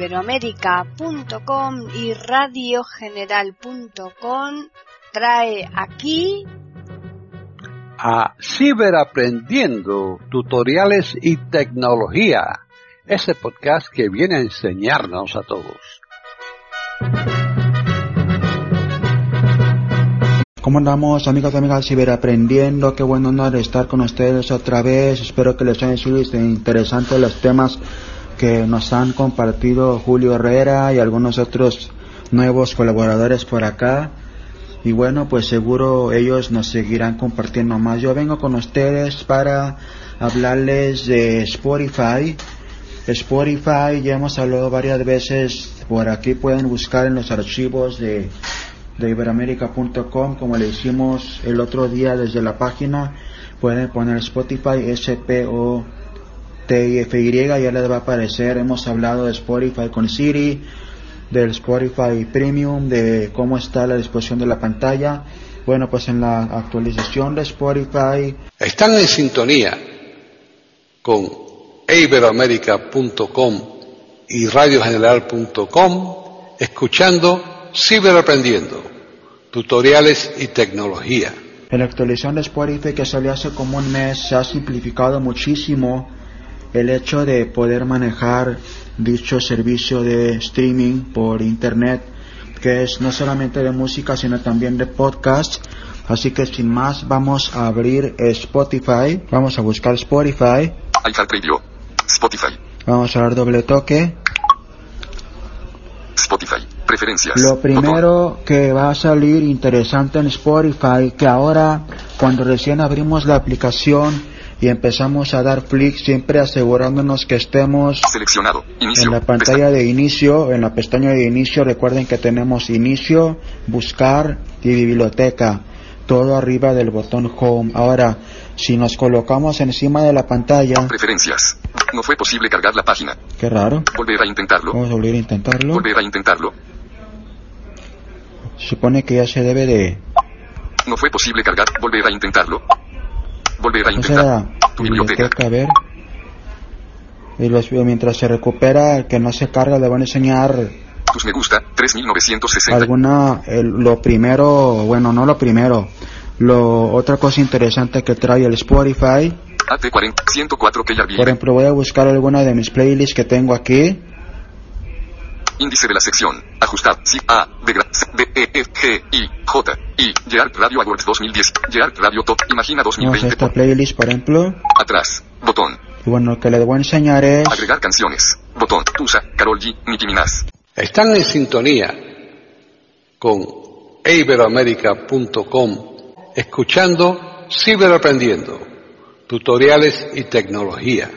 iberoamérica.com y radiogeneral.com trae aquí a Ciberaprendiendo, tutoriales y tecnología, ese podcast que viene a enseñarnos a todos. ¿Cómo andamos, amigos y amigas Ciberaprendiendo? Qué bueno honor estar con ustedes otra vez. Espero que les hayan sido interesantes los temas que nos han compartido Julio Herrera y algunos otros nuevos colaboradores por acá. Y bueno, pues seguro ellos nos seguirán compartiendo más. Yo vengo con ustedes para hablarles de Spotify. Spotify, ya hemos hablado varias veces, por aquí pueden buscar en los archivos de, de iberamérica.com, como le hicimos el otro día desde la página, pueden poner Spotify, S-P-O-T-I-F-Y, ya les va a aparecer, hemos hablado de Spotify con Siri, del Spotify Premium, de cómo está la disposición de la pantalla. Bueno, pues en la actualización de Spotify. Están en sintonía con iberoamerica.com y radiogeneral.com, escuchando Ciberaprendiendo, tutoriales y tecnología. En la actualización de Spotify que salió hace como un mes se ha simplificado muchísimo el hecho de poder manejar dicho servicio de streaming por internet que es no solamente de música sino también de podcast. Así que sin más vamos a abrir Spotify. Vamos a buscar Spotify. Spotify. Vamos a dar doble toque. Spotify. Preferencias. Lo primero que va a salir interesante en Spotify que ahora cuando recién abrimos la aplicación y empezamos a dar clic siempre asegurándonos que estemos seleccionado. Inicio. en la pantalla de inicio, en la pestaña de inicio, recuerden que tenemos inicio, buscar y biblioteca, todo arriba del botón home. Ahora, si nos colocamos encima de la pantalla, preferencias. No fue posible cargar la página. Qué raro, volver a intentarlo. Vamos a volver a intentarlo. volver a intentarlo. Supone que ya se debe de, no fue posible cargar. Volver a intentarlo volver a intentar será tu biblioteca a ver. Y los- mientras se recupera, que no se carga, le van a enseñar tus me gusta 3960 alguna el- lo primero bueno no lo primero lo otra cosa interesante que trae el Spotify AT40 104 que por ejemplo voy a buscar alguna de mis playlists que tengo aquí Índice de la sección. Ajustar. Sí. A. De E. F. G. I. J. I. Radio Awards 2010. Gerard Radio Top. Imagina vamos a 2020. esta playlist por ejemplo Atrás. Botón. y bueno lo que les voy a enseñar es Agregar canciones. Botón. Tusa. Carol G. Nicki Minaj. Están en sintonía con iberoamerica.com, escuchando Ciberaprendiendo, tutoriales y tecnología.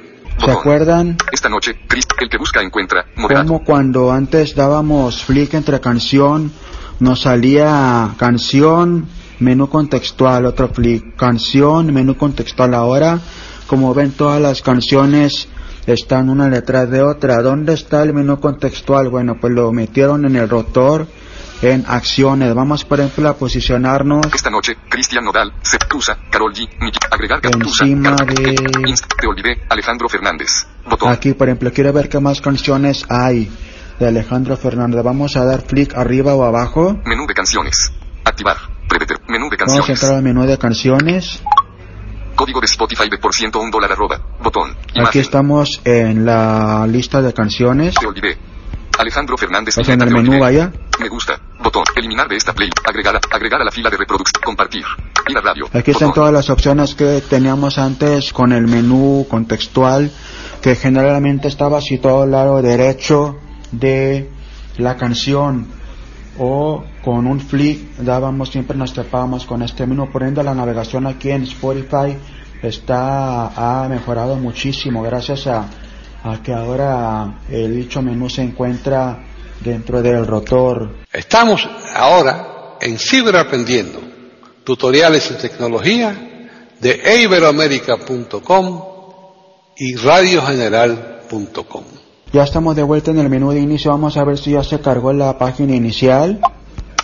¿se acuerdan Esta noche, Chris, el que busca encuentra. Moderado. como cuando antes dábamos flick entre canción nos salía canción menú contextual otro flick canción menú contextual ahora como ven todas las canciones están una detrás de otra ¿dónde está el menú contextual? bueno pues lo metieron en el rotor en acciones vamos por ejemplo a posicionarnos Esta noche, Cristian Nodal, Se, Tusa, Carol G, agregar Tusa, Encima de- Te olvidé, Alejandro Fernández. Botón. aquí por ejemplo quiero ver qué más canciones hay de Alejandro Fernández vamos a dar clic arriba o abajo Menú de canciones. Activar. Menú de Vamos a canciones. entrar al menú de canciones. Código de Spotify de por ciento un dólar arroba. Botón. Aquí Imagen. estamos en la lista de canciones. Te olvidé. Alejandro Fernández. Pues en el menú vaya. Me gusta. Botón. Eliminar de esta play. Agregar agregar a la fila de reproducción. Compartir. Ir a radio. Aquí están Botón. todas las opciones que teníamos antes con el menú contextual, que generalmente estaba situado al lado derecho de la canción. O con un flick dábamos, siempre nos topábamos con este menú. Por ende, la navegación aquí en Spotify está, ha mejorado muchísimo gracias a, a que ahora el dicho menú se encuentra dentro del rotor Estamos ahora en Ciberaprendiendo, tutoriales y tecnología de iberoamerica.com y radiogeneral.com. Ya estamos de vuelta en el menú de inicio. Vamos a ver si ya se cargó la página inicial.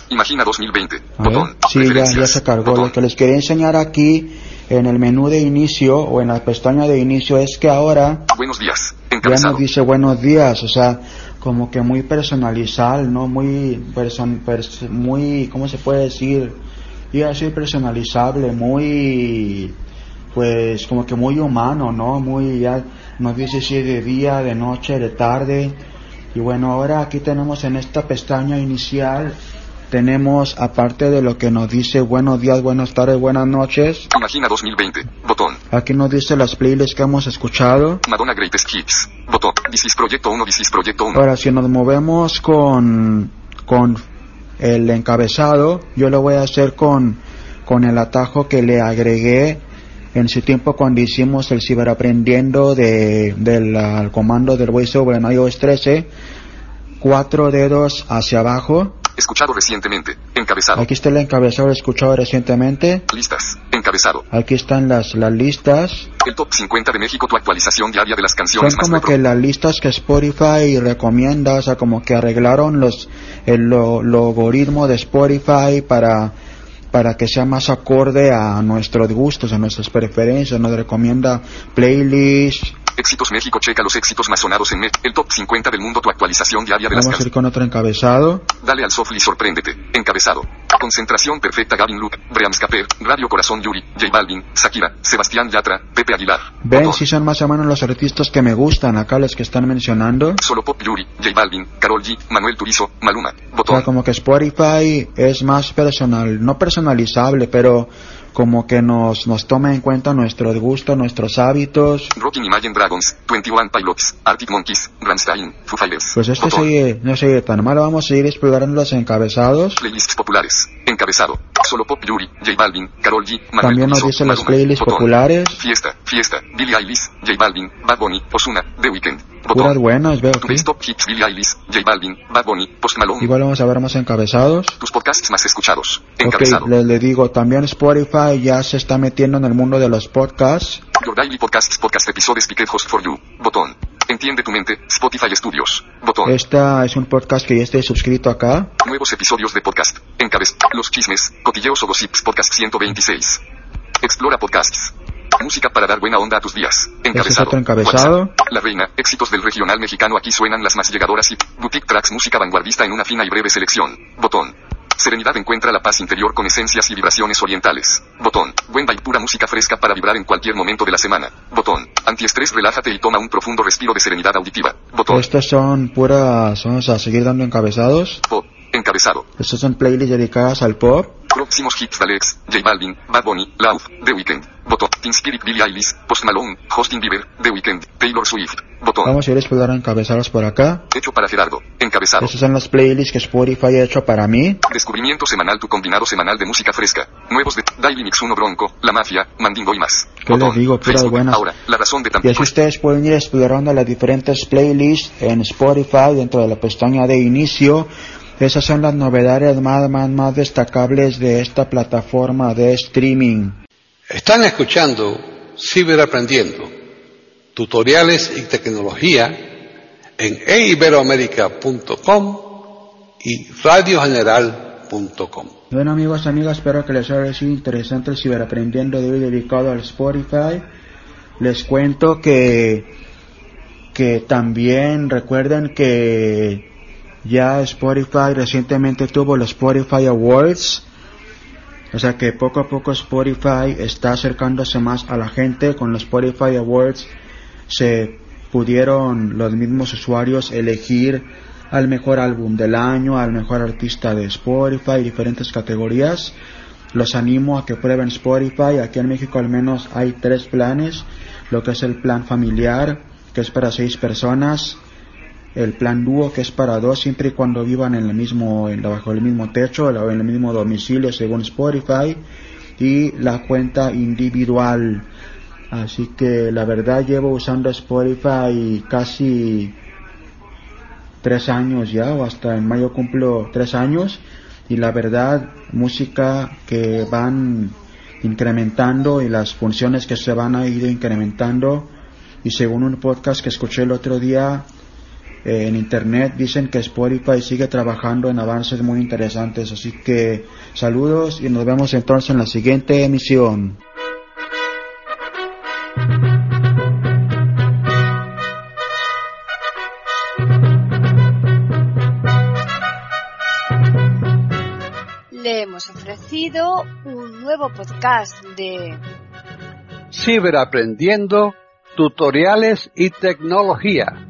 Imagina 2020. A ver. Botón. Sí, ya, ya se cargó. Botón. Lo que les quería enseñar aquí en el menú de inicio o en la pestaña de inicio es que ahora Buenos días. ya nos dice buenos días. O sea, como que muy personalizal, ¿no? Muy, person, pers- muy, ¿cómo se puede decir? Y así personalizable, muy, pues como que muy humano, ¿no? Muy, ya nos dice si es de día, de noche, de tarde. Y bueno, ahora aquí tenemos en esta pestaña inicial, tenemos, aparte de lo que nos dice buenos días, buenas tardes, buenas noches, Imagina 2020. Botón. aquí nos dice las playlists que hemos escuchado. Madonna Greatest Hits. Botón. This is Proyecto 1. This is Proyecto 1. Ahora, si nos movemos con, con el encabezado, yo lo voy a hacer con, con el atajo que le agregué en su tiempo cuando hicimos el ciberaprendiendo de, del al comando del VoiceOver en iOS 13. Cuatro dedos hacia abajo. Escuchado recientemente. Encabezado. Aquí está el encabezado escuchado recientemente. Listas. Encabezado. Aquí están las, las listas. El top 50 de México. Tu actualización diaria de las Son canciones más como que las listas que Spotify recomienda, o sea, como que arreglaron los el lo- logaritmo de Spotify para para que sea más acorde a nuestros gustos, a nuestras preferencias, nos recomienda playlists. Éxitos México. Checa los éxitos más sonados en México. El top 50 del mundo. Tu actualización diaria de las Vamos a ir con otro encabezado. Dale al softly sorpréndete. Encabezado. Concentración perfecta Gavin Luke, Brian Scaper, Radio Corazón Yuri, J Balvin, Shakira, Sebastián Yatra, Pepe Aguilar. Ven Botón. si son más o menos los artistas que me gustan, acá los que están mencionando. Solo Pop Yuri, J Balvin, Carol G, Manuel Turizo, Maluma. O sea, Botón. como que Spotify es más personal, no personalizable, pero como que nos, nos toma en cuenta nuestros gustos, nuestros hábitos. Rocking Imagine Dragons, 21 Pilots, Arctic Monkeys, Rammstein, Foo Fighters. Pues Botón. sigue, no sigue tan mal, vamos a seguir explorando los encabezados. Playlists populares. Encabezado. Solo Pop Yuri, J Balvin, Carol G, Manuel También nos dice las playlists populares, Fiesta, fiesta, Billie Eilish, J Balvin, Bad Bunny, Ozuna, The Weeknd. puras buenas, veo aquí. Top Hits, Billie Eilish, J Balvin, Bad Bunny, Post Malone. Igual vamos a ver más encabezados. Tus podcasts más escuchados. Ok, Encabezado. le, le digo, también Spotify ya se está metiendo en el mundo de los podcasts. Your Daily Podcasts Podcast Episodes Picket Host for You. Botón. Entiende tu mente. Spotify Studios. Botón. Esta es un podcast que ya estoy suscrito acá. Nuevos episodios de podcast. Encabez. Los chismes. Cotilleos o gossips. Podcast 126. Explora podcasts. Música para dar buena onda a tus días. Encabezado. otro encabezado. WhatsApp. La reina. Éxitos del regional mexicano. Aquí suenan las más llegadoras y boutique tracks. Música vanguardista en una fina y breve selección. Botón. Serenidad encuentra la paz interior con esencias y vibraciones orientales. Botón. Buen vibe pura música fresca para vibrar en cualquier momento de la semana. Botón. Antiestrés relájate y toma un profundo respiro de serenidad auditiva. Botón. Estos son puras, vamos a seguir dando encabezados. Pop. Encabezado. Estos son playlists dedicadas al pop. Próximos hits de Alex, J Balvin, Bad Bunny, Loud, The Weeknd. Botón. Teen Spirit, Billie Eilish, Post Malone, Justin Bieber, The Weeknd, Taylor Swift. Botón. Vamos a ir explorando encabezados por acá. Hecho para Gerardo. Encabezado. Estas son las playlists que Spotify ha hecho para mí. Descubrimiento semanal tu combinado semanal de música fresca. Nuevos de Daily Mix 1 Bronco, La Mafia, Mandingo y más. ¿Qué les digo? Puras buenas. Ahora, la razón de Y así ustedes pueden ir explorando las diferentes playlists en Spotify dentro de la pestaña de inicio. Esas son las novedades más, más, más destacables de esta plataforma de streaming. Están escuchando Ciberaprendiendo, tutoriales y tecnología en eiberoamerica.com y radiogeneral.com. Bueno amigos, amigas, espero que les haya sido interesante el ciberaprendiendo de hoy dedicado al Spotify. Les cuento que, que también recuerden que ya Spotify recientemente tuvo los Spotify Awards. O sea que poco a poco Spotify está acercándose más a la gente. Con los Spotify Awards se pudieron los mismos usuarios elegir al mejor álbum del año, al mejor artista de Spotify, diferentes categorías. Los animo a que prueben Spotify. Aquí en México al menos hay tres planes. Lo que es el plan familiar, que es para seis personas. El plan dúo, que es para dos, siempre y cuando vivan en el mismo, en, bajo el mismo techo, o en el mismo domicilio, según Spotify. Y la cuenta individual. Así que la verdad llevo usando Spotify casi tres años ya, o hasta en mayo cumplo tres años. Y la verdad, música que van incrementando y las funciones que se van a ir incrementando. Y según un podcast que escuché el otro día eh, en internet dicen que Spotify sigue trabajando en avances muy interesantes. Así que saludos y nos vemos entonces en la siguiente emisión. Le hemos ofrecido un nuevo podcast de Ciberaprendiendo, tutoriales y tecnología